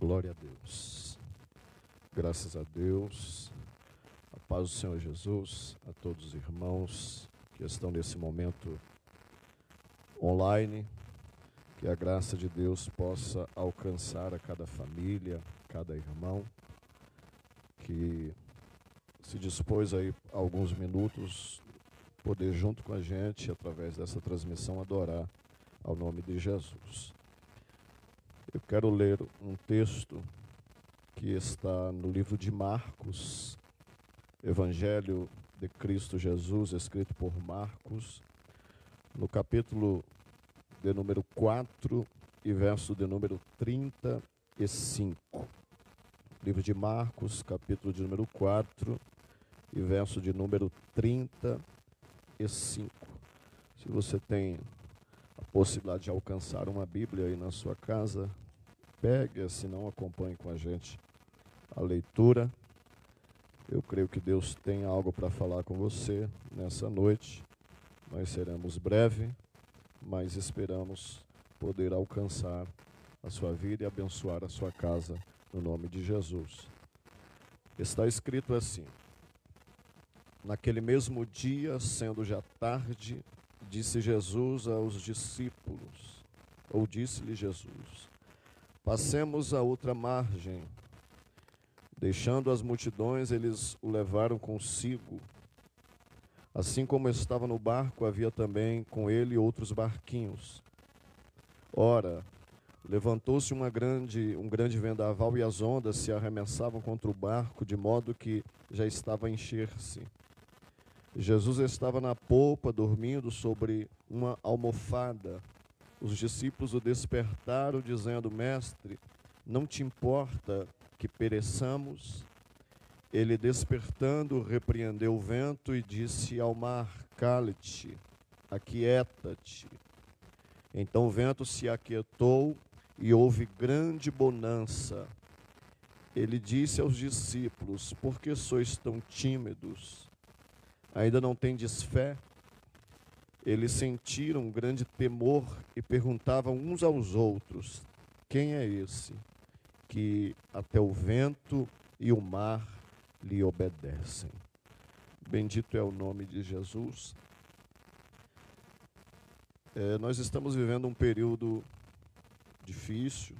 Glória a Deus. Graças a Deus. A paz do Senhor Jesus a todos os irmãos que estão nesse momento online. Que a graça de Deus possa alcançar a cada família, cada irmão que se dispôs aí alguns minutos poder junto com a gente através dessa transmissão adorar ao nome de Jesus. Eu quero ler um texto que está no livro de Marcos, Evangelho de Cristo Jesus, escrito por Marcos, no capítulo de número 4 e verso de número 35. Livro de Marcos, capítulo de número 4 e verso de número 35. Se você tem possibilidade de alcançar uma Bíblia aí na sua casa, pegue, se não acompanhe com a gente a leitura. Eu creio que Deus tem algo para falar com você nessa noite. Nós seremos breve, mas esperamos poder alcançar a sua vida e abençoar a sua casa no nome de Jesus. Está escrito assim: Naquele mesmo dia, sendo já tarde, disse Jesus aos discípulos, ou disse-lhe Jesus: Passemos a outra margem. Deixando as multidões, eles o levaram consigo. Assim como estava no barco, havia também com ele outros barquinhos. Ora, levantou-se uma grande, um grande vendaval e as ondas se arremessavam contra o barco, de modo que já estava a encher-se. Jesus estava na polpa, dormindo sobre uma almofada. Os discípulos o despertaram, dizendo: Mestre, não te importa que pereçamos? Ele, despertando, repreendeu o vento e disse ao mar: Cale-te, aquieta-te. Então o vento se aquietou e houve grande bonança. Ele disse aos discípulos: Por que sois tão tímidos? Ainda não tendes fé? Eles sentiram um grande temor e perguntavam uns aos outros: Quem é esse que até o vento e o mar lhe obedecem? Bendito é o nome de Jesus. É, nós estamos vivendo um período difícil,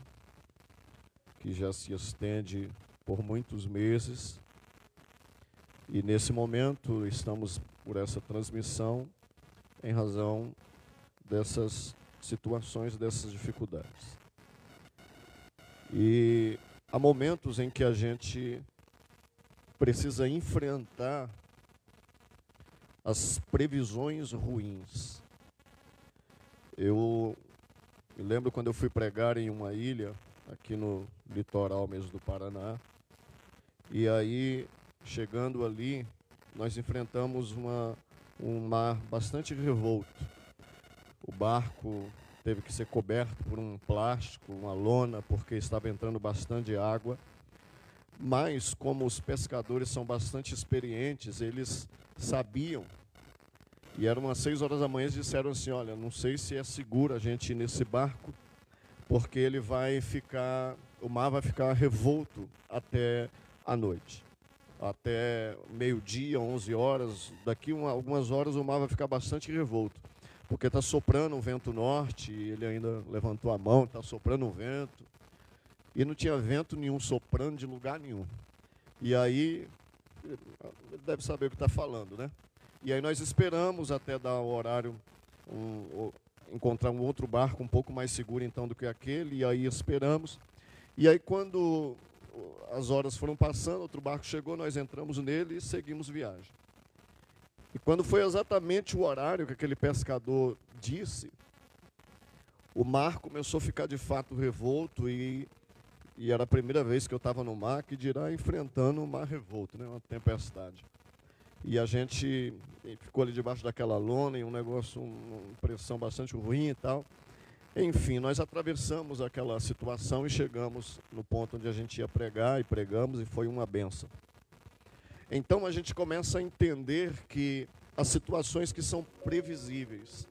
que já se estende por muitos meses. E nesse momento estamos por essa transmissão em razão dessas situações, dessas dificuldades. E há momentos em que a gente precisa enfrentar as previsões ruins. Eu me lembro quando eu fui pregar em uma ilha, aqui no litoral mesmo do Paraná, e aí chegando ali, nós enfrentamos uma, um mar bastante revolto. O barco teve que ser coberto por um plástico, uma lona, porque estava entrando bastante água. Mas, como os pescadores são bastante experientes, eles sabiam. E eram umas seis horas da manhã, eles disseram assim: Olha, não sei se é seguro a gente ir nesse barco, porque ele vai ficar, o mar vai ficar revolto até a noite até meio-dia, 11 horas. Daqui uma, algumas horas o mar vai ficar bastante revolto, porque está soprando um vento norte, ele ainda levantou a mão, está soprando um vento, e não tinha vento nenhum soprando de lugar nenhum. E aí, ele deve saber o que está falando, né? E aí nós esperamos até dar o horário, um, encontrar um outro barco um pouco mais seguro então do que aquele, e aí esperamos. E aí quando as horas foram passando, outro barco chegou, nós entramos nele e seguimos viagem. E quando foi exatamente o horário que aquele pescador disse, o mar começou a ficar de fato revolto e, e era a primeira vez que eu estava no mar, que dirá enfrentando um mar revolto, né, uma tempestade. E a gente ficou ali debaixo daquela lona, e um negócio, uma pressão bastante ruim e tal. Enfim, nós atravessamos aquela situação e chegamos no ponto onde a gente ia pregar e pregamos e foi uma benção. Então a gente começa a entender que as situações que são previsíveis.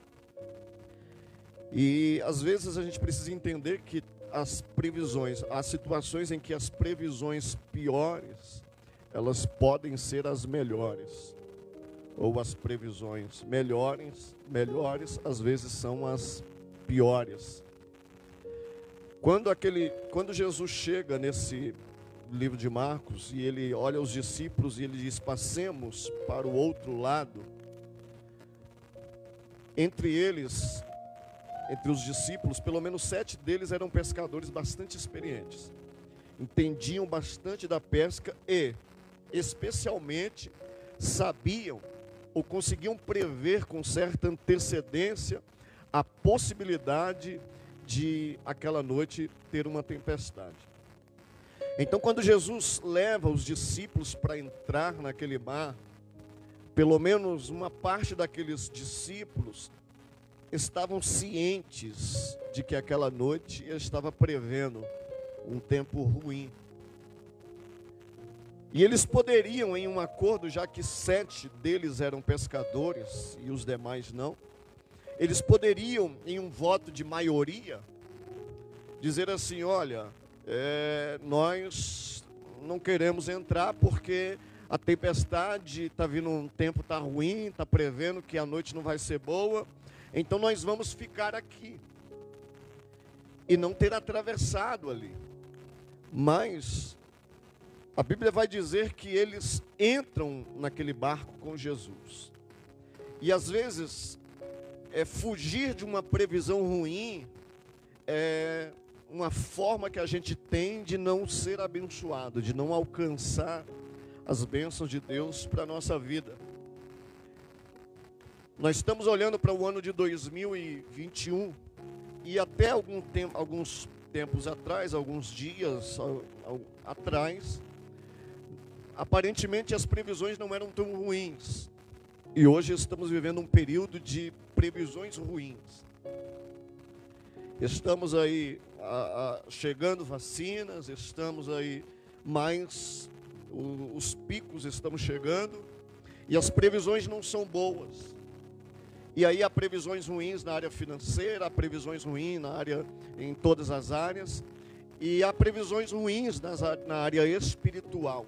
E às vezes a gente precisa entender que as previsões, há situações em que as previsões piores, elas podem ser as melhores. Ou as previsões melhores, melhores às vezes são as piores. Quando aquele, quando Jesus chega nesse livro de Marcos e ele olha os discípulos e ele diz: "Passemos para o outro lado". Entre eles entre os discípulos, pelo menos sete deles eram pescadores bastante experientes. Entendiam bastante da pesca e, especialmente, sabiam ou conseguiam prever com certa antecedência a possibilidade de aquela noite ter uma tempestade. Então, quando Jesus leva os discípulos para entrar naquele mar, pelo menos uma parte daqueles discípulos estavam cientes de que aquela noite estava prevendo um tempo ruim. E eles poderiam, em um acordo, já que sete deles eram pescadores e os demais não, eles poderiam, em um voto de maioria, dizer assim: olha, é, nós não queremos entrar porque a tempestade está vindo, um tempo está ruim, está prevendo que a noite não vai ser boa, então nós vamos ficar aqui e não ter atravessado ali. Mas a Bíblia vai dizer que eles entram naquele barco com Jesus. E às vezes é fugir de uma previsão ruim é uma forma que a gente tem de não ser abençoado, de não alcançar as bênçãos de Deus para a nossa vida. Nós estamos olhando para o ano de 2021 e até algum tempo, alguns tempos atrás, alguns dias atrás, aparentemente as previsões não eram tão ruins. E hoje estamos vivendo um período de previsões ruins. Estamos aí a, a, chegando vacinas, estamos aí mais o, os picos estamos chegando e as previsões não são boas. E aí há previsões ruins na área financeira, há previsões ruins na área em todas as áreas, e há previsões ruins nas, na área espiritual.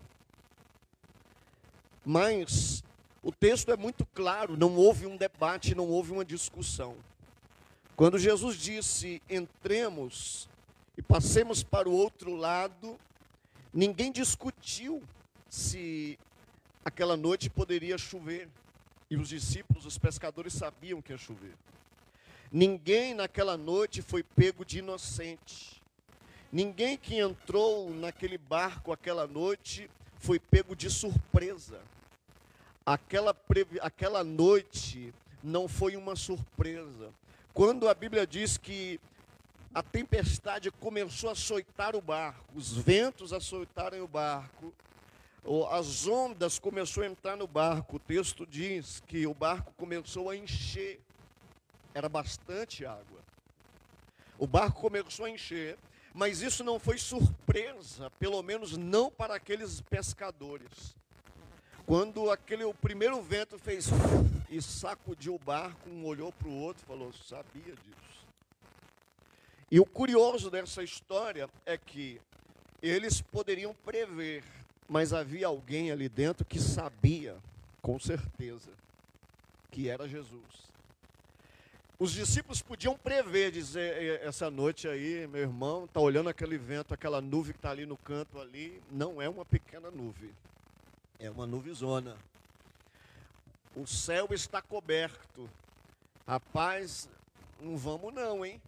Mas o texto é muito claro, não houve um debate, não houve uma discussão. Quando Jesus disse: "Entremos e passemos para o outro lado", ninguém discutiu se aquela noite poderia chover. E os discípulos, os pescadores, sabiam que ia chover. Ninguém naquela noite foi pego de inocente. Ninguém que entrou naquele barco aquela noite foi pego de surpresa. Aquela, aquela noite não foi uma surpresa. Quando a Bíblia diz que a tempestade começou a açoitar o barco, os ventos açoitarem o barco, as ondas começou a entrar no barco. O texto diz que o barco começou a encher. Era bastante água. O barco começou a encher, mas isso não foi surpresa, pelo menos não para aqueles pescadores. Quando aquele o primeiro vento fez e sacudiu o barco, um olhou para o outro e falou: "Sabia disso". E o curioso dessa história é que eles poderiam prever mas havia alguém ali dentro que sabia, com certeza, que era Jesus. Os discípulos podiam prever, dizer, essa noite aí, meu irmão, está olhando aquele vento, aquela nuvem que está ali no canto ali, não é uma pequena nuvem, é uma nuvezona. O céu está coberto. Rapaz, não vamos não, hein?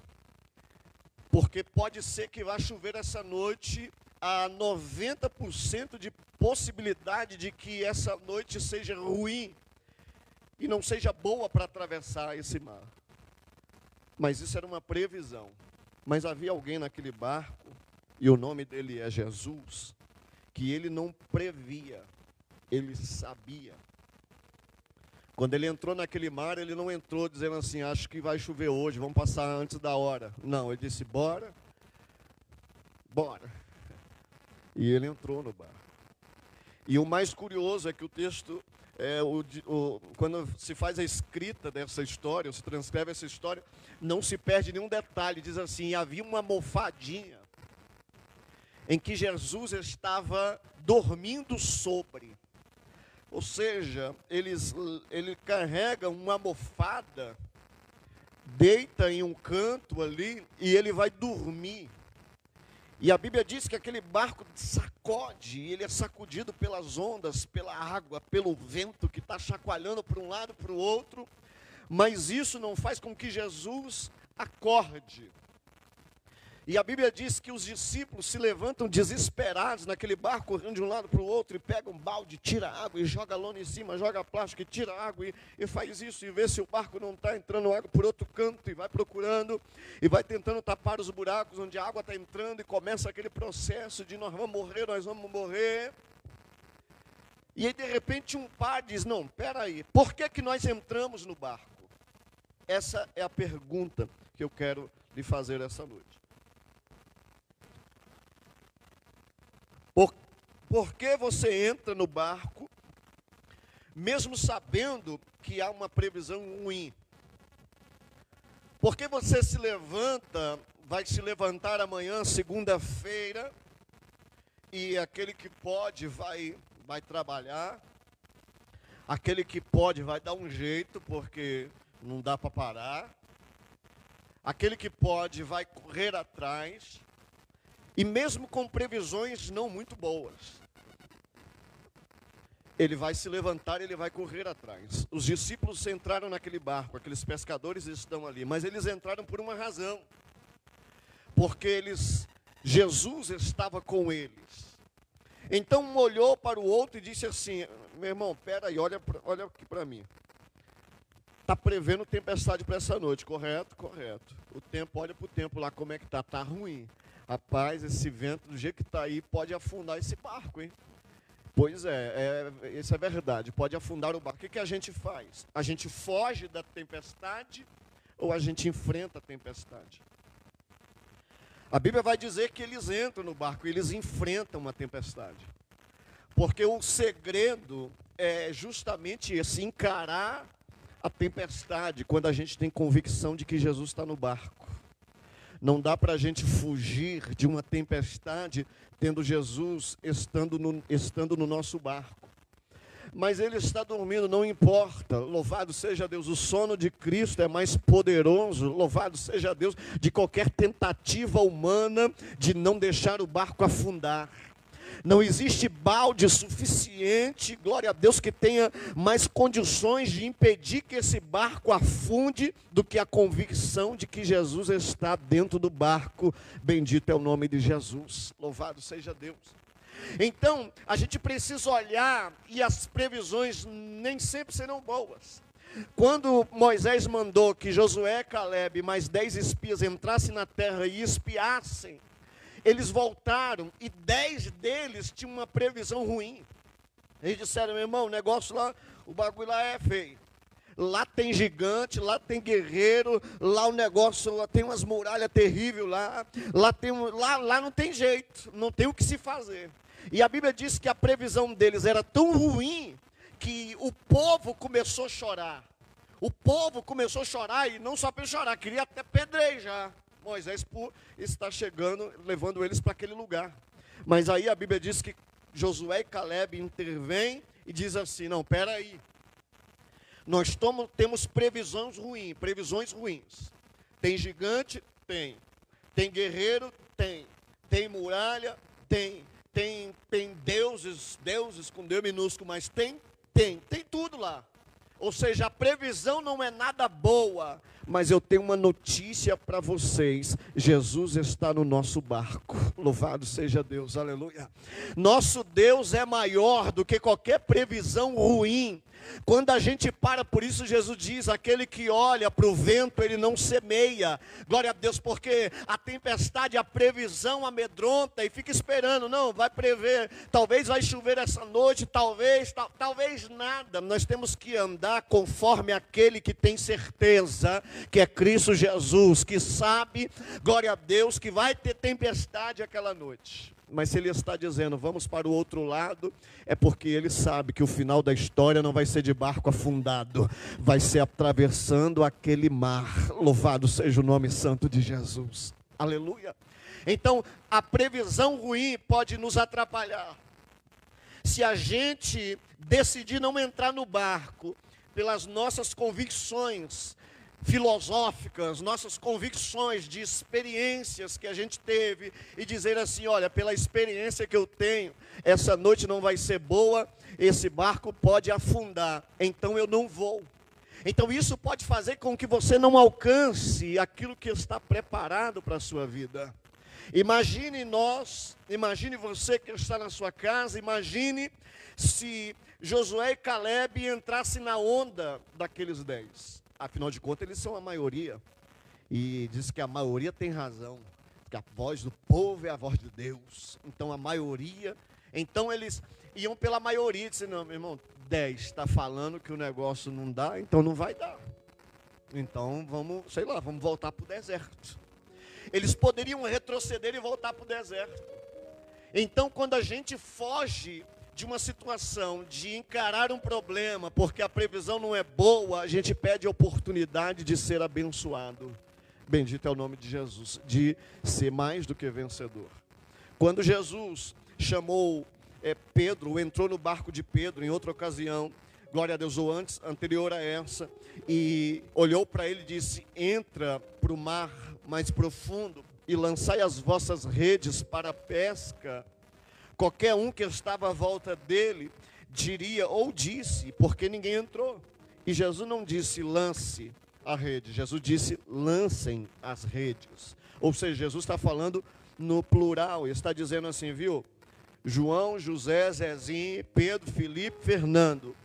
Porque pode ser que vá chover essa noite há 90% de possibilidade de que essa noite seja ruim e não seja boa para atravessar esse mar. Mas isso era uma previsão. Mas havia alguém naquele barco, e o nome dele é Jesus, que ele não previa, ele sabia. Quando ele entrou naquele mar, ele não entrou dizendo assim: Acho que vai chover hoje, vamos passar antes da hora. Não, ele disse: Bora, bora. E ele entrou no barco. E o mais curioso é que o texto, é, o, o, quando se faz a escrita dessa história, se transcreve essa história, não se perde nenhum detalhe. Diz assim: havia uma mofadinha em que Jesus estava dormindo sobre. Ou seja, eles, ele carrega uma almofada, deita em um canto ali e ele vai dormir. E a Bíblia diz que aquele barco sacode, ele é sacudido pelas ondas, pela água, pelo vento que está chacoalhando para um lado para o outro, mas isso não faz com que Jesus acorde. E a Bíblia diz que os discípulos se levantam desesperados naquele barco, correndo de um lado para o outro, e pegam um balde, tira água, e joga lona em cima, joga plástico, e tira água, e, e faz isso, e vê se o barco não está entrando água por outro canto, e vai procurando, e vai tentando tapar os buracos onde a água está entrando, e começa aquele processo de nós vamos morrer, nós vamos morrer. E aí, de repente, um par diz: Não, peraí, por que, que nós entramos no barco? Essa é a pergunta que eu quero lhe fazer essa noite. Por, por que você entra no barco, mesmo sabendo que há uma previsão ruim? Por que você se levanta, vai se levantar amanhã, segunda-feira, e aquele que pode vai, vai trabalhar, aquele que pode vai dar um jeito, porque não dá para parar, aquele que pode vai correr atrás, e mesmo com previsões não muito boas, ele vai se levantar e ele vai correr atrás. Os discípulos entraram naquele barco, aqueles pescadores estão ali, mas eles entraram por uma razão. Porque eles Jesus estava com eles. Então um olhou para o outro e disse assim: "Meu irmão, pera aí, olha olha aqui para mim. Está prevendo tempestade para essa noite, correto? Correto. O tempo, olha para o tempo lá, como é que está? Está ruim. Rapaz, esse vento, do jeito que está aí, pode afundar esse barco, hein? Pois é, é, isso é verdade, pode afundar o barco. O que, que a gente faz? A gente foge da tempestade ou a gente enfrenta a tempestade? A Bíblia vai dizer que eles entram no barco, eles enfrentam uma tempestade. Porque o segredo é justamente esse, encarar a tempestade, quando a gente tem convicção de que Jesus está no barco. Não dá para a gente fugir de uma tempestade tendo Jesus estando no, estando no nosso barco. Mas ele está dormindo, não importa. Louvado seja Deus. O sono de Cristo é mais poderoso. Louvado seja Deus de qualquer tentativa humana de não deixar o barco afundar. Não existe balde suficiente, glória a Deus, que tenha mais condições de impedir que esse barco afunde do que a convicção de que Jesus está dentro do barco. Bendito é o nome de Jesus. Louvado seja Deus. Então, a gente precisa olhar e as previsões nem sempre serão boas. Quando Moisés mandou que Josué, Caleb e mais dez espias entrassem na terra e espiassem, eles voltaram e dez deles tinham uma previsão ruim. Eles disseram, meu irmão, o negócio lá, o bagulho lá é feio. Lá tem gigante, lá tem guerreiro, lá o negócio, lá tem umas muralhas terríveis lá, lá, tem, lá, lá não tem jeito, não tem o que se fazer. E a Bíblia diz que a previsão deles era tão ruim que o povo começou a chorar. O povo começou a chorar e não só para chorar, queria até pedrejar. Moisés está chegando, levando eles para aquele lugar. Mas aí a Bíblia diz que Josué e Caleb intervêm e diz assim: não, peraí. Nós tomo, temos previsões ruins, previsões ruins. Tem gigante? Tem. Tem guerreiro? Tem. Tem muralha? Tem. Tem, tem deuses, deuses com Deus minúsculo, mas tem? Tem. Tem tudo lá. Ou seja, a previsão não é nada boa, mas eu tenho uma notícia para vocês: Jesus está no nosso barco. Louvado seja Deus, aleluia. Nosso Deus é maior do que qualquer previsão ruim. Quando a gente para, por isso Jesus diz: aquele que olha para o vento, ele não semeia. Glória a Deus, porque a tempestade, a previsão amedronta e fica esperando. Não, vai prever, talvez vai chover essa noite, talvez, tal, talvez nada. Nós temos que andar conforme aquele que tem certeza que é Cristo Jesus, que sabe, glória a Deus, que vai ter tempestade aquela noite. Mas se ele está dizendo, vamos para o outro lado, é porque ele sabe que o final da história não vai ser de barco afundado, vai ser atravessando aquele mar. Louvado seja o nome santo de Jesus. Aleluia. Então, a previsão ruim pode nos atrapalhar. Se a gente decidir não entrar no barco pelas nossas convicções filosóficas, nossas convicções de experiências que a gente teve e dizer assim, olha, pela experiência que eu tenho, essa noite não vai ser boa, esse barco pode afundar, então eu não vou. Então isso pode fazer com que você não alcance aquilo que está preparado para a sua vida. Imagine nós, imagine você que está na sua casa, imagine se Josué e Caleb entrassem na onda daqueles dez. Afinal de contas, eles são a maioria. E diz que a maioria tem razão. Que a voz do povo é a voz de Deus. Então a maioria. Então eles iam pela maioria. Disse, não, meu irmão, 10 está falando que o negócio não dá, então não vai dar. Então vamos, sei lá, vamos voltar para o deserto. Eles poderiam retroceder e voltar para o deserto. Então, quando a gente foge de uma situação de encarar um problema, porque a previsão não é boa, a gente pede a oportunidade de ser abençoado. Bendito é o nome de Jesus, de ser mais do que vencedor. Quando Jesus chamou é, Pedro, entrou no barco de Pedro em outra ocasião, glória a Deus, ou antes, anterior a essa, e olhou para ele e disse: Entra para o mar mais profundo e lançai as vossas redes para a pesca. Qualquer um que estava à volta dele diria ou disse, porque ninguém entrou. E Jesus não disse lance a rede, Jesus disse lancem as redes. Ou seja, Jesus está falando no plural, está dizendo assim, viu? João, José, Zezinho, Pedro, Felipe, Fernando.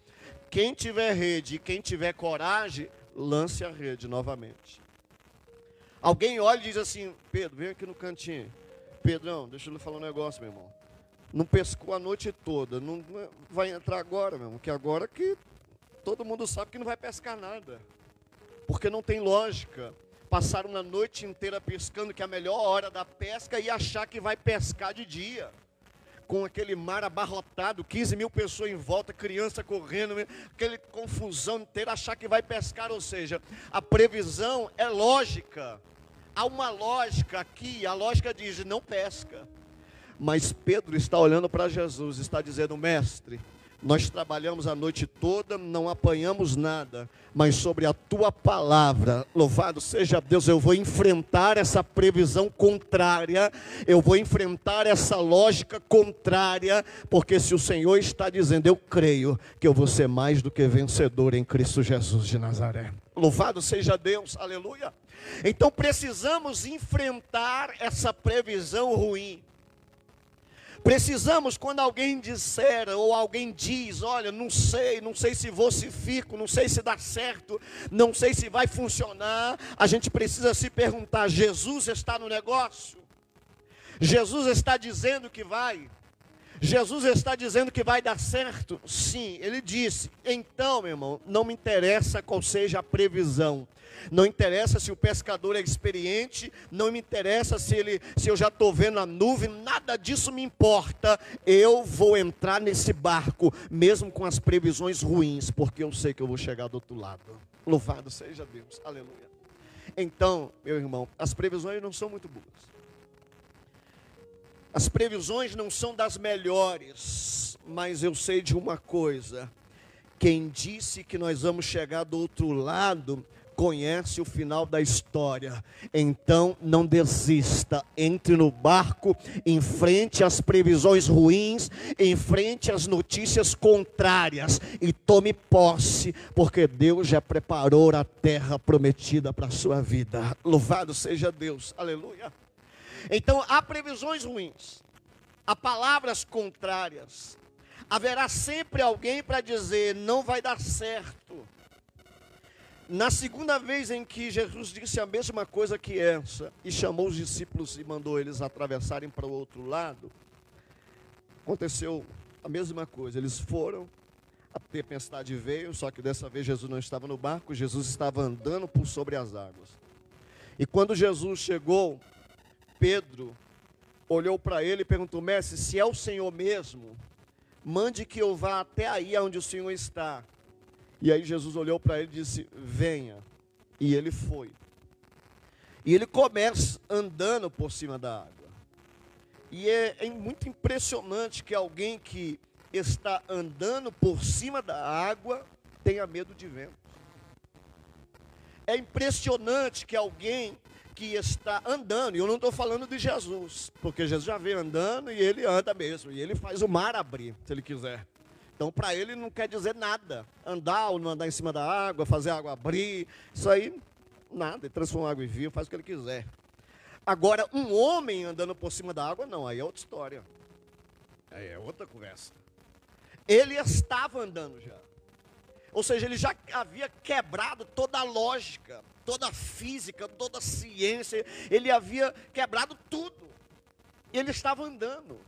Quem tiver rede e quem tiver coragem, lance a rede novamente. Alguém olha e diz assim: Pedro, vem aqui no cantinho. Pedrão, deixa eu lhe falar um negócio, meu irmão. Não pescou a noite toda. Não, não vai entrar agora, meu irmão. Que agora que todo mundo sabe que não vai pescar nada. Porque não tem lógica. Passaram uma noite inteira pescando, que é a melhor hora da pesca, e achar que vai pescar de dia. Com aquele mar abarrotado, 15 mil pessoas em volta, criança correndo, aquela confusão inteira, achar que vai pescar. Ou seja, a previsão é lógica. Há uma lógica aqui, a lógica diz: não pesca. Mas Pedro está olhando para Jesus, está dizendo: Mestre, nós trabalhamos a noite toda, não apanhamos nada, mas sobre a tua palavra, louvado seja Deus, eu vou enfrentar essa previsão contrária, eu vou enfrentar essa lógica contrária, porque se o Senhor está dizendo, eu creio que eu vou ser mais do que vencedor em Cristo Jesus de Nazaré. Louvado seja Deus, aleluia. Então precisamos enfrentar essa previsão ruim. Precisamos, quando alguém disser, ou alguém diz, olha, não sei, não sei se vou, se fico, não sei se dá certo, não sei se vai funcionar, a gente precisa se perguntar: Jesus está no negócio? Jesus está dizendo que vai? Jesus está dizendo que vai dar certo? Sim, ele disse. Então, meu irmão, não me interessa qual seja a previsão. Não interessa se o pescador é experiente, não me interessa se ele, se eu já estou vendo a nuvem, nada disso me importa. Eu vou entrar nesse barco, mesmo com as previsões ruins, porque eu sei que eu vou chegar do outro lado. Louvado seja Deus. Aleluia. Então, meu irmão, as previsões não são muito boas. As previsões não são das melhores, mas eu sei de uma coisa: quem disse que nós vamos chegar do outro lado conhece o final da história. Então não desista, entre no barco, enfrente as previsões ruins, enfrente as notícias contrárias e tome posse, porque Deus já preparou a terra prometida para a sua vida. Louvado seja Deus. Aleluia. Então há previsões ruins, há palavras contrárias. Haverá sempre alguém para dizer não vai dar certo na segunda vez em que Jesus disse a mesma coisa que essa, e chamou os discípulos e mandou eles atravessarem para o outro lado, aconteceu a mesma coisa. Eles foram, a tempestade veio, só que dessa vez Jesus não estava no barco, Jesus estava andando por sobre as águas. E quando Jesus chegou, Pedro olhou para ele e perguntou: Mestre, se é o Senhor mesmo, mande que eu vá até aí onde o Senhor está. E aí Jesus olhou para ele e disse: Venha. E ele foi. E ele começa andando por cima da água. E é, é muito impressionante que alguém que está andando por cima da água tenha medo de vento. É impressionante que alguém que está andando, e eu não estou falando de Jesus, porque Jesus já vem andando e ele anda mesmo, e ele faz o mar abrir, se ele quiser. Então, para ele não quer dizer nada. Andar ou não andar em cima da água, fazer a água abrir, isso aí, nada. Ele transforma a água em vinho, faz o que ele quiser. Agora, um homem andando por cima da água, não, aí é outra história. Aí é outra conversa. Ele estava andando já. Ou seja, ele já havia quebrado toda a lógica, toda a física, toda a ciência, ele havia quebrado tudo. E ele estava andando.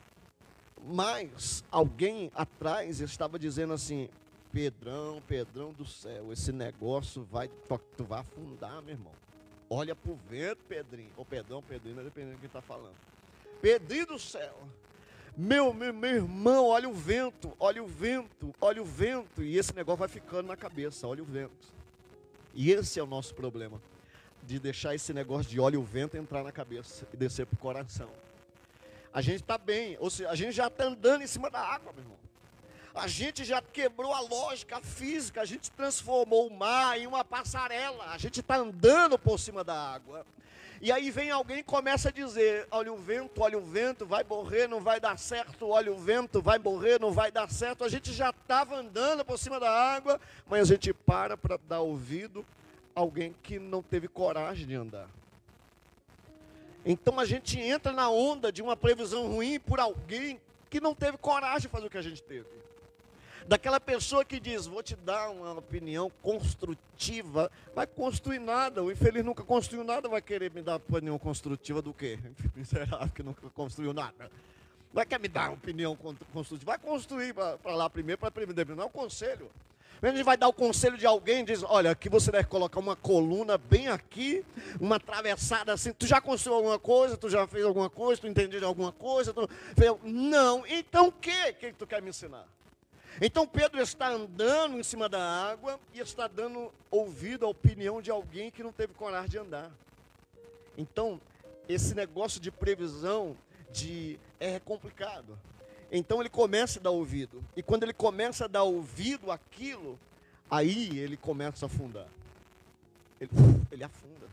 Mas alguém atrás estava dizendo assim: Pedrão, Pedrão do céu, esse negócio vai, tu vai afundar, meu irmão. Olha pro vento, Pedrinho. Ou Pedrão, Pedrinho, dependendo de quem está falando. Pedrinho do céu. Meu, meu, meu irmão, olha o vento, olha o vento, olha o vento. E esse negócio vai ficando na cabeça, olha o vento. E esse é o nosso problema. De deixar esse negócio de olha o vento entrar na cabeça e descer para o coração. A gente está bem, ou seja, a gente já está andando em cima da água, meu irmão. A gente já quebrou a lógica a física, a gente transformou o mar em uma passarela, a gente está andando por cima da água. E aí vem alguém e começa a dizer: olha o vento, olha o vento, vai morrer, não vai dar certo, olha o vento, vai morrer, não vai dar certo. A gente já estava andando por cima da água, mas a gente para para dar ouvido a alguém que não teve coragem de andar. Então a gente entra na onda de uma previsão ruim por alguém que não teve coragem de fazer o que a gente teve daquela pessoa que diz: Vou te dar uma opinião construtiva, vai construir nada. O infeliz nunca construiu nada, vai querer me dar opinião construtiva do quê? Miserável que nunca construiu nada. Vai querer me dar uma opinião construtiva? Vai construir para lá primeiro, para primeiro, não é um conselho. A gente vai dar o conselho de alguém, diz, olha, aqui você deve colocar uma coluna bem aqui, uma atravessada assim. Tu já construiu alguma coisa? Tu já fez alguma coisa? Tu entendeu de alguma coisa? Tu... Não. Então o que que tu quer me ensinar? Então Pedro está andando em cima da água e está dando ouvido à opinião de alguém que não teve coragem de andar. Então, esse negócio de previsão de é complicado. Então ele começa a dar ouvido. E quando ele começa a dar ouvido àquilo, aí ele começa a afundar. Ele, ele afunda.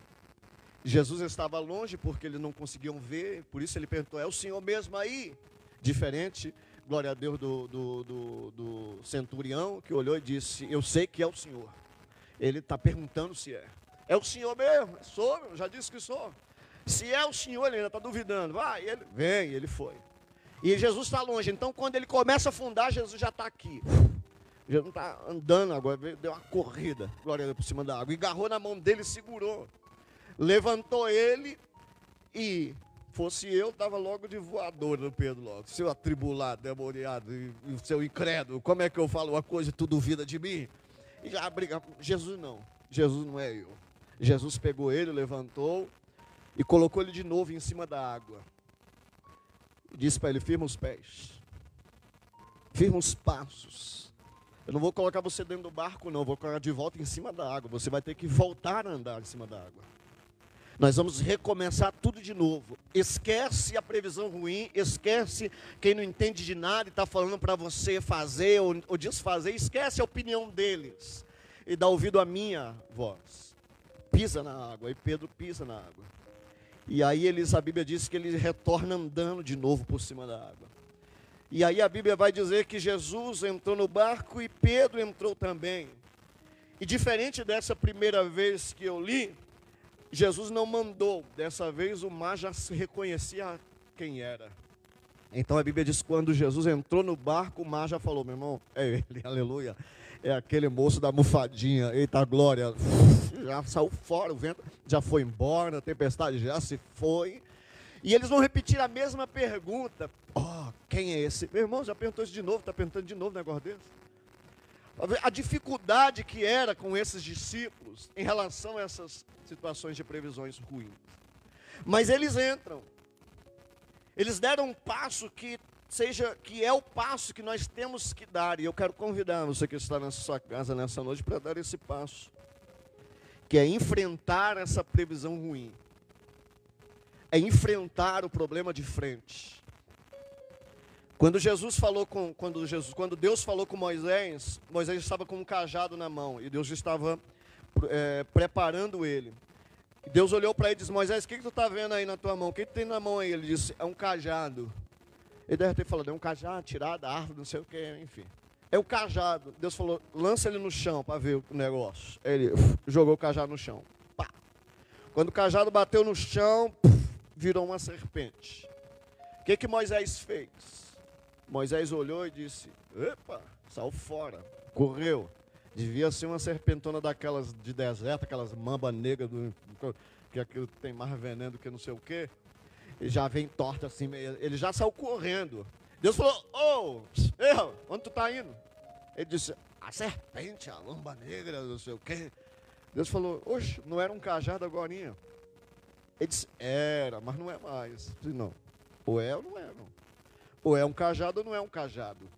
Jesus estava longe porque eles não conseguiam ver, por isso ele perguntou: É o Senhor mesmo aí? Diferente glória a Deus, do, do, do, do centurião, que olhou e disse: Eu sei que é o Senhor. Ele está perguntando se é. É o Senhor mesmo? Sou, já disse que sou. Se é o Senhor, ele ainda está duvidando. Vai, ele vem, ele foi. E Jesus está longe. Então, quando ele começa a afundar, Jesus já está aqui. Jesus está andando agora, deu uma corrida, glória a Deus, por cima da água. E agarrou na mão dele e segurou. Levantou ele e Fosse eu, estava logo de voador no Pedro logo. Seu atribulado, demoniado, seu incrédulo, como é que eu falo uma coisa e tu duvida de mim? E já briga. Jesus não. Jesus não é eu. Jesus pegou ele, levantou e colocou ele de novo em cima da água. E disse para ele: firma os pés, firma os passos. Eu não vou colocar você dentro do barco, não. vou colocar de volta em cima da água. Você vai ter que voltar a andar em cima da água. Nós vamos recomeçar tudo de novo. Esquece a previsão ruim, esquece quem não entende de nada e está falando para você fazer ou, ou desfazer, esquece a opinião deles e dá ouvido à minha voz. Pisa na água, e Pedro pisa na água. E aí eles, a Bíblia diz que ele retorna andando de novo por cima da água. E aí a Bíblia vai dizer que Jesus entrou no barco e Pedro entrou também. E diferente dessa primeira vez que eu li, Jesus não mandou, dessa vez o mar já se reconhecia quem era. Então a Bíblia diz quando Jesus entrou no barco, o mar já falou, meu irmão, é ele, aleluia. É aquele moço da mufadinha, eita glória, já saiu fora, o vento já foi embora, a tempestade já se foi. E eles vão repetir a mesma pergunta: oh, quem é esse? Meu irmão, já perguntou isso de novo, está perguntando de novo um negócio desse? A dificuldade que era com esses discípulos em relação a essas situações de previsões ruins. Mas eles entram. Eles deram um passo que seja que é o passo que nós temos que dar. E eu quero convidar você que está na sua casa nessa noite para dar esse passo, que é enfrentar essa previsão ruim. É enfrentar o problema de frente. Quando Jesus falou com quando Jesus, quando Deus falou com Moisés, Moisés estava com um cajado na mão e Deus estava é, preparando ele. Deus olhou para ele e disse: Moisés, o que, que tu está vendo aí na tua mão? O que, que tem na mão aí? Ele disse: É um cajado. Ele deve ter falado: É um cajado tirado da árvore, não sei o que, enfim. É o cajado. Deus falou: Lança ele no chão para ver o negócio. Ele uf, jogou o cajado no chão. Pá. Quando o cajado bateu no chão, puf, virou uma serpente. O que, que Moisés fez? Moisés olhou e disse: Epa, saiu fora. Correu. Devia ser uma serpentona daquelas de deserto, aquelas mamba negras do, que aquilo tem mais veneno do que não sei o quê. E já vem torta assim, ele já saiu correndo. Deus falou: Ô, oh, onde tu está indo? Ele disse: A serpente, a lamba negra, não sei o quê. Deus falou: Oxe, não era um cajado agora? Ele disse: Era, mas não é mais. disse, não. Ou é ou não é, não. Ou é um cajado ou não é um cajado.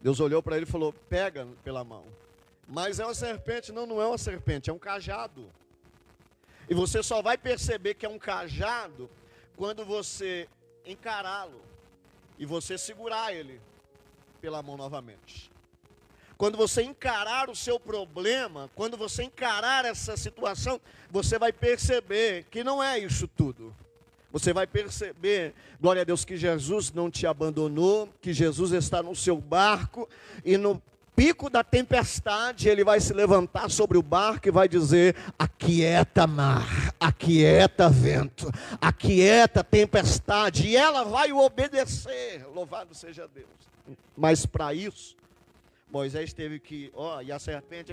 Deus olhou para ele e falou: pega pela mão. Mas é uma serpente? Não, não é uma serpente, é um cajado. E você só vai perceber que é um cajado quando você encará-lo e você segurar ele pela mão novamente. Quando você encarar o seu problema, quando você encarar essa situação, você vai perceber que não é isso tudo. Você vai perceber, glória a Deus, que Jesus não te abandonou, que Jesus está no seu barco e no pico da tempestade, ele vai se levantar sobre o barco e vai dizer: Aquieta mar, aquieta vento, aquieta tempestade, e ela vai o obedecer. Louvado seja Deus. Mas para isso, Moisés teve que, ó, e a serpente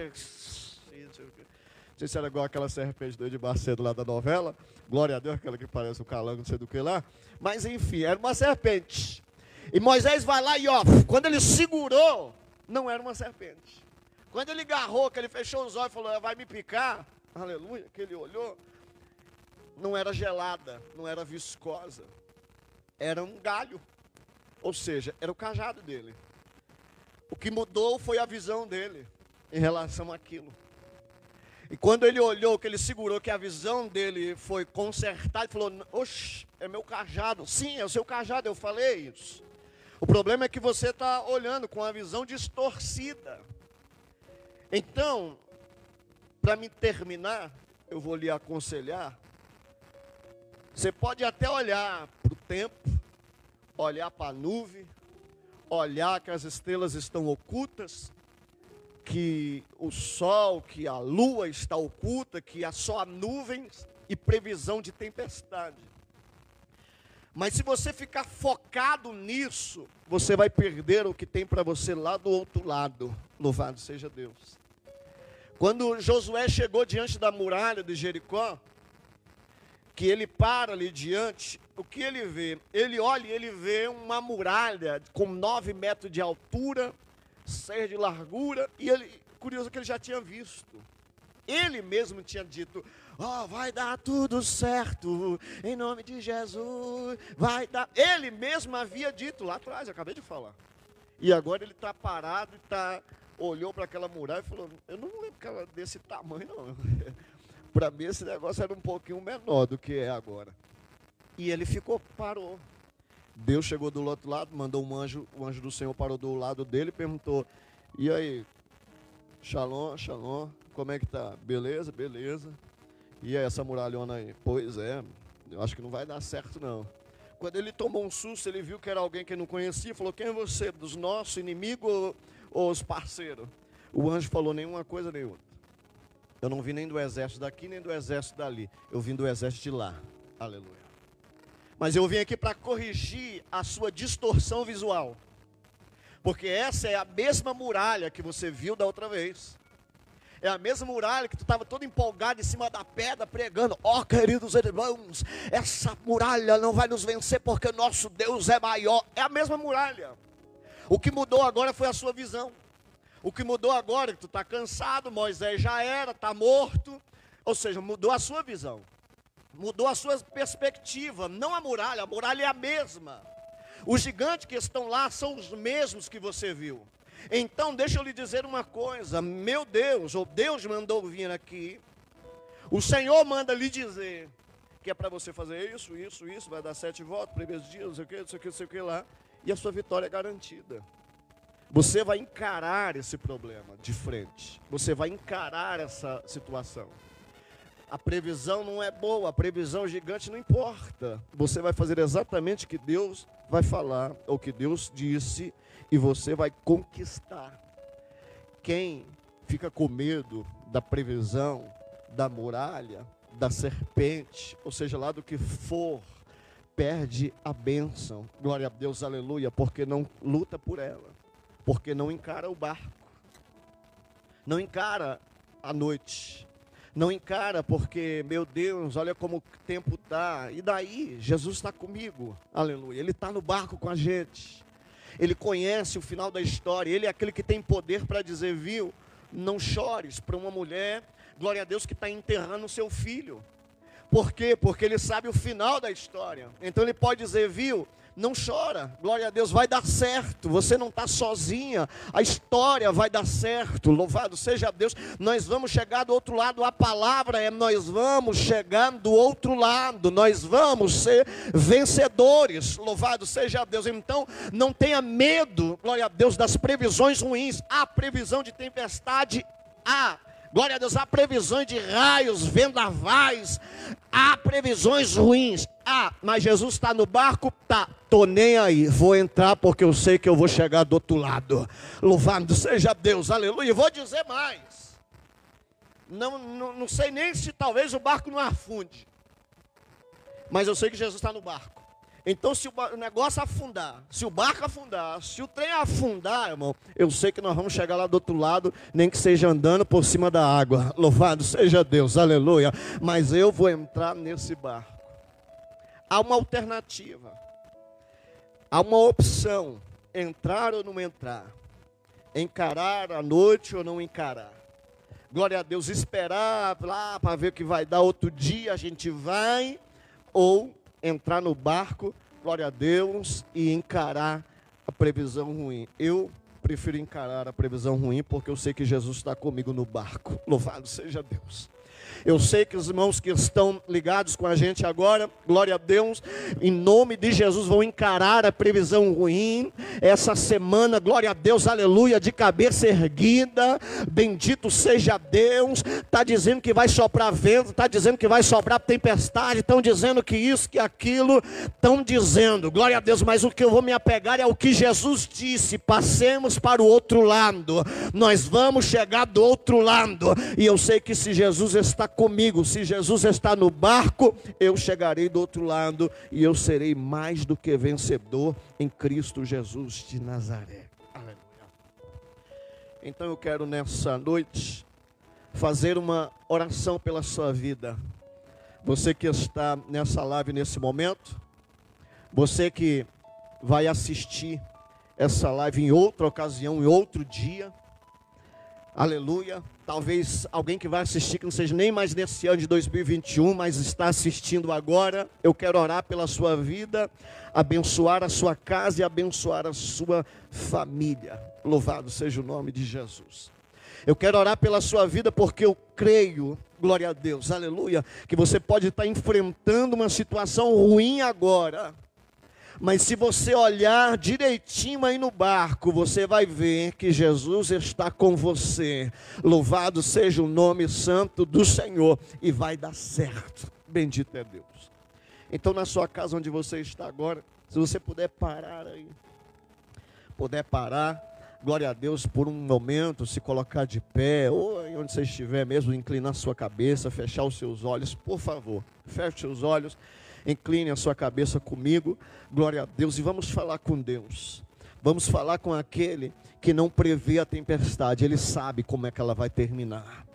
sei se era igual aquela serpente do Edmar Cedo lá da novela. Glória a Deus, aquela que parece o calango, não sei do que lá. Mas enfim, era uma serpente. E Moisés vai lá e ó, quando ele segurou, não era uma serpente. Quando ele agarrou, que ele fechou os olhos e falou, vai me picar, aleluia, que ele olhou, não era gelada, não era viscosa, era um galho. Ou seja, era o cajado dele. O que mudou foi a visão dele em relação àquilo. E quando ele olhou, que ele segurou, que a visão dele foi consertada, ele falou: Oxe, é meu cajado. Sim, é o seu cajado, eu falei isso. O problema é que você está olhando com a visão distorcida. Então, para me terminar, eu vou lhe aconselhar. Você pode até olhar para o tempo, olhar para a nuvem, olhar que as estrelas estão ocultas, que o sol, que a lua está oculta, que há só nuvens e previsão de tempestade. Mas se você ficar focado nisso, você vai perder o que tem para você lá do outro lado. Louvado seja Deus. Quando Josué chegou diante da muralha de Jericó, que ele para ali diante, o que ele vê? Ele olha e ele vê uma muralha com nove metros de altura, seis de largura, e ele, curioso que ele já tinha visto. Ele mesmo tinha dito: Ó, oh, vai dar tudo certo, em nome de Jesus, vai dar. Ele mesmo havia dito lá atrás, eu acabei de falar. E agora ele está parado e tá, olhou para aquela muralha e falou: Eu não lembro que ela desse tamanho, não. para mim esse negócio era um pouquinho menor do que é agora. E ele ficou, parou. Deus chegou do outro lado, mandou um anjo, o anjo do Senhor parou do lado dele e perguntou: E aí, Shalom, Shalom, como é que tá? Beleza, beleza. E aí, essa muralhona aí? Pois é, eu acho que não vai dar certo não. Quando ele tomou um susto, ele viu que era alguém que ele não conhecia, falou: Quem é você? Dos nossos inimigos ou, ou os parceiros? O anjo falou: Nenhuma coisa nem outra. Eu não vim nem do exército daqui, nem do exército dali. Eu vim do exército de lá. Aleluia. Mas eu vim aqui para corrigir a sua distorção visual. Porque essa é a mesma muralha que você viu da outra vez. É a mesma muralha que tu estava todo empolgado em cima da pedra, pregando. Ó, oh, queridos irmãos, essa muralha não vai nos vencer porque nosso Deus é maior. É a mesma muralha. O que mudou agora foi a sua visão. O que mudou agora é que tu está cansado, Moisés já era, está morto. Ou seja, mudou a sua visão. Mudou a sua perspectiva, não a muralha, a muralha é a mesma. Os gigantes que estão lá são os mesmos que você viu. Então, deixa eu lhe dizer uma coisa: meu Deus, ou Deus mandou vir aqui, o Senhor manda lhe dizer que é para você fazer isso, isso, isso, vai dar sete votos, primeiros dias, não sei o que, não sei o que, não sei o que lá, e a sua vitória é garantida. Você vai encarar esse problema de frente, você vai encarar essa situação. A previsão não é boa, a previsão gigante não importa. Você vai fazer exatamente o que Deus vai falar, o que Deus disse, e você vai conquistar. Quem fica com medo da previsão, da muralha, da serpente, ou seja, lá do que for, perde a bênção. Glória a Deus, aleluia, porque não luta por ela, porque não encara o barco, não encara a noite, não encara porque, meu Deus, olha como o tempo está. E daí? Jesus está comigo. Aleluia. Ele está no barco com a gente. Ele conhece o final da história. Ele é aquele que tem poder para dizer, viu? Não chores para uma mulher, glória a Deus, que está enterrando o seu filho. Por quê? Porque ele sabe o final da história. Então ele pode dizer, viu? Não chora, glória a Deus, vai dar certo, você não está sozinha, a história vai dar certo, louvado seja Deus, nós vamos chegar do outro lado, a palavra é: nós vamos chegar do outro lado, nós vamos ser vencedores, louvado seja Deus, então não tenha medo, glória a Deus, das previsões ruins, há previsão de tempestade, há Glória a Deus, há previsões de raios, vendavais, há previsões ruins. Ah, mas Jesus está no barco? Tá, tô nem aí, vou entrar porque eu sei que eu vou chegar do outro lado. Louvado seja Deus, aleluia. E vou dizer mais. Não, não, não sei nem se talvez o barco não afunde. Mas eu sei que Jesus está no barco. Então, se o negócio afundar, se o barco afundar, se o trem afundar, irmão, eu sei que nós vamos chegar lá do outro lado, nem que seja andando por cima da água. Louvado seja Deus, aleluia. Mas eu vou entrar nesse barco. Há uma alternativa, há uma opção: entrar ou não entrar, encarar a noite ou não encarar. Glória a Deus, esperar lá para ver o que vai dar outro dia, a gente vai, ou entrar no barco, glória a Deus, e encarar a previsão ruim. Eu prefiro encarar a previsão ruim porque eu sei que Jesus está comigo no barco. Louvado seja Deus. Eu sei que os irmãos que estão ligados com a gente agora, glória a Deus, em nome de Jesus, vão encarar a previsão ruim. Essa semana, glória a Deus, aleluia, de cabeça erguida, bendito seja Deus. Está dizendo que vai soprar vento, está dizendo que vai soprar tempestade, estão dizendo que isso, que aquilo, estão dizendo, glória a Deus, mas o que eu vou me apegar é o que Jesus disse: passemos para o outro lado, nós vamos chegar do outro lado, e eu sei que se Jesus está comigo. Se Jesus está no barco, eu chegarei do outro lado e eu serei mais do que vencedor em Cristo Jesus de Nazaré. Aleluia. Então eu quero nessa noite fazer uma oração pela sua vida. Você que está nessa live nesse momento, você que vai assistir essa live em outra ocasião, em outro dia, Aleluia. Talvez alguém que vai assistir, que não seja nem mais nesse ano de 2021, mas está assistindo agora. Eu quero orar pela sua vida, abençoar a sua casa e abençoar a sua família. Louvado seja o nome de Jesus. Eu quero orar pela sua vida porque eu creio, glória a Deus, aleluia, que você pode estar enfrentando uma situação ruim agora mas se você olhar direitinho aí no barco, você vai ver que Jesus está com você. Louvado seja o nome santo do Senhor e vai dar certo. Bendito é Deus. Então, na sua casa onde você está agora, se você puder parar aí, puder parar, glória a Deus por um momento, se colocar de pé, ou onde você estiver mesmo, inclinar sua cabeça, fechar os seus olhos, por favor, feche os olhos. Incline a sua cabeça comigo, glória a Deus, e vamos falar com Deus. Vamos falar com aquele que não prevê a tempestade, ele sabe como é que ela vai terminar.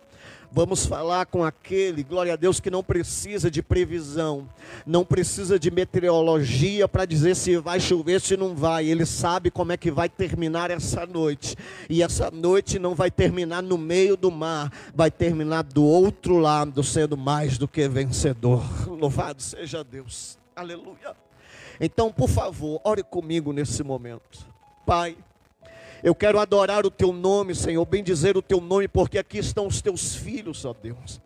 Vamos falar com aquele, glória a Deus, que não precisa de previsão, não precisa de meteorologia para dizer se vai chover, se não vai. Ele sabe como é que vai terminar essa noite. E essa noite não vai terminar no meio do mar, vai terminar do outro lado, sendo mais do que vencedor. Louvado seja Deus. Aleluia. Então, por favor, ore comigo nesse momento. Pai, eu quero adorar o teu nome, Senhor, bem dizer o teu nome, porque aqui estão os teus filhos, ó Deus.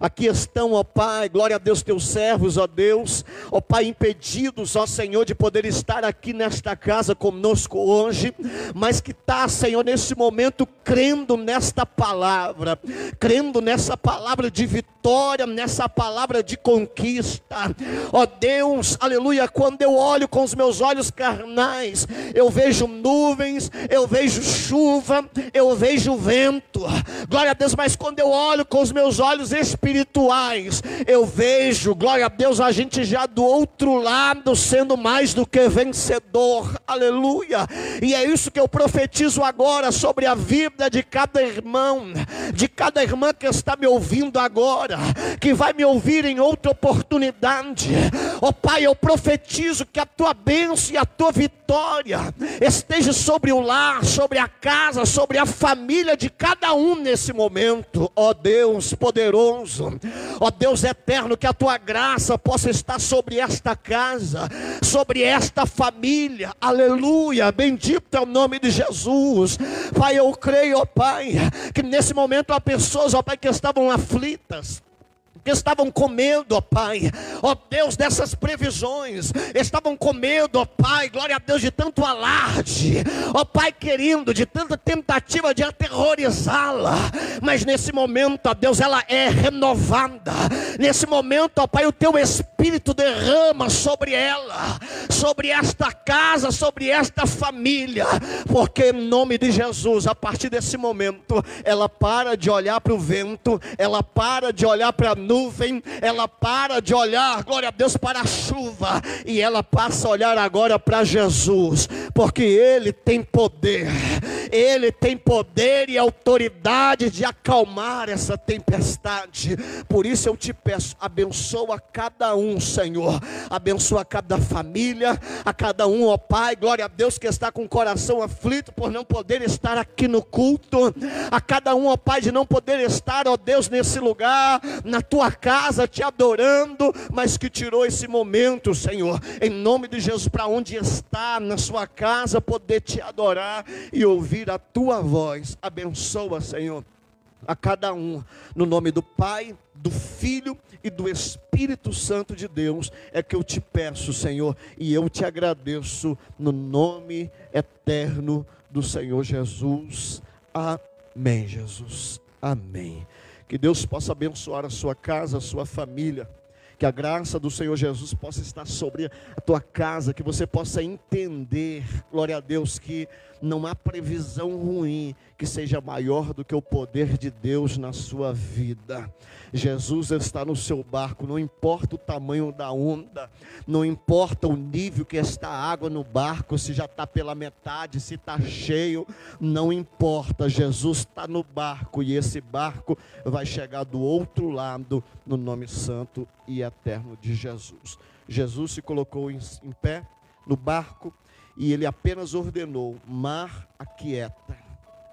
Aqui estão, ó Pai, glória a Deus, teus servos, ó Deus, ó Pai, impedidos, ó Senhor, de poder estar aqui nesta casa conosco hoje, mas que está, Senhor, nesse momento, crendo nesta palavra, crendo nessa palavra de vitória, nessa palavra de conquista, ó Deus, aleluia, quando eu olho com os meus olhos carnais, eu vejo nuvens, eu vejo chuva, eu vejo vento, glória a Deus, mas quando eu olho com os meus olhos espirituais, eu vejo, glória a Deus, a gente já do outro lado sendo mais do que vencedor, aleluia. E é isso que eu profetizo agora sobre a vida de cada irmão, de cada irmã que está me ouvindo agora, que vai me ouvir em outra oportunidade. Ó oh, Pai, eu profetizo que a tua bênção e a tua vitória esteja sobre o lar, sobre a casa, sobre a família de cada um nesse momento, ó oh, Deus poderoso Ó Deus eterno, que a tua graça possa estar sobre esta casa, sobre esta família. Aleluia. Bendito é o nome de Jesus. Pai, eu creio, ó Pai, que nesse momento há pessoas, ó Pai, que estavam aflitas que estavam com medo, ó Pai, ó Deus, dessas previsões, estavam com medo, ó Pai, glória a Deus, de tanto alarde, ó Pai querido, de tanta tentativa de aterrorizá-la, mas nesse momento, ó Deus, ela é renovada, nesse momento, ó Pai, o teu Espírito derrama sobre ela, sobre esta casa, sobre esta família, porque em nome de Jesus, a partir desse momento, ela para de olhar para o vento, ela para de olhar para a nuvem, ela para de olhar, glória a Deus, para a chuva, e ela passa a olhar agora para Jesus, porque Ele tem poder, Ele tem poder e autoridade de acalmar essa tempestade. Por isso eu te peço, abençoa cada um, Senhor, abençoa cada família, a cada um, ó Pai, glória a Deus que está com o coração aflito por não poder estar aqui no culto, a cada um, ó Pai, de não poder estar, ó Deus, nesse lugar, na tua tua casa te adorando, mas que tirou esse momento, Senhor, em nome de Jesus, para onde está na sua casa, poder te adorar e ouvir a tua voz. Abençoa, Senhor, a cada um, no nome do Pai, do Filho e do Espírito Santo de Deus, é que eu te peço, Senhor, e eu te agradeço no nome eterno do Senhor Jesus. Amém, Jesus. Amém. Que Deus possa abençoar a sua casa, a sua família. Que a graça do Senhor Jesus possa estar sobre a tua casa, que você possa entender, glória a Deus, que não há previsão ruim que seja maior do que o poder de Deus na sua vida. Jesus está no seu barco, não importa o tamanho da onda, não importa o nível que está a água no barco, se já está pela metade, se está cheio, não importa. Jesus está no barco e esse barco vai chegar do outro lado, no nome santo e eterno de Jesus. Jesus se colocou em, em pé no barco e ele apenas ordenou: mar aquieta,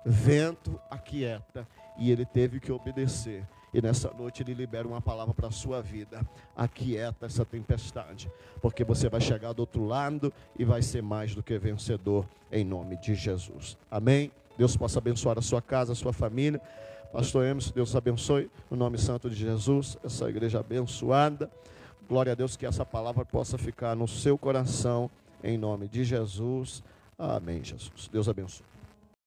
vento aquieta, e ele teve que obedecer. E nessa noite ele libera uma palavra para a sua vida. Aquieta essa tempestade, porque você vai chegar do outro lado e vai ser mais do que vencedor em nome de Jesus. Amém. Deus possa abençoar a sua casa, a sua família. Pastor Emerson, Deus abençoe, no nome santo de Jesus, essa igreja abençoada. Glória a Deus que essa palavra possa ficar no seu coração em nome de Jesus. Amém, Jesus. Deus abençoe.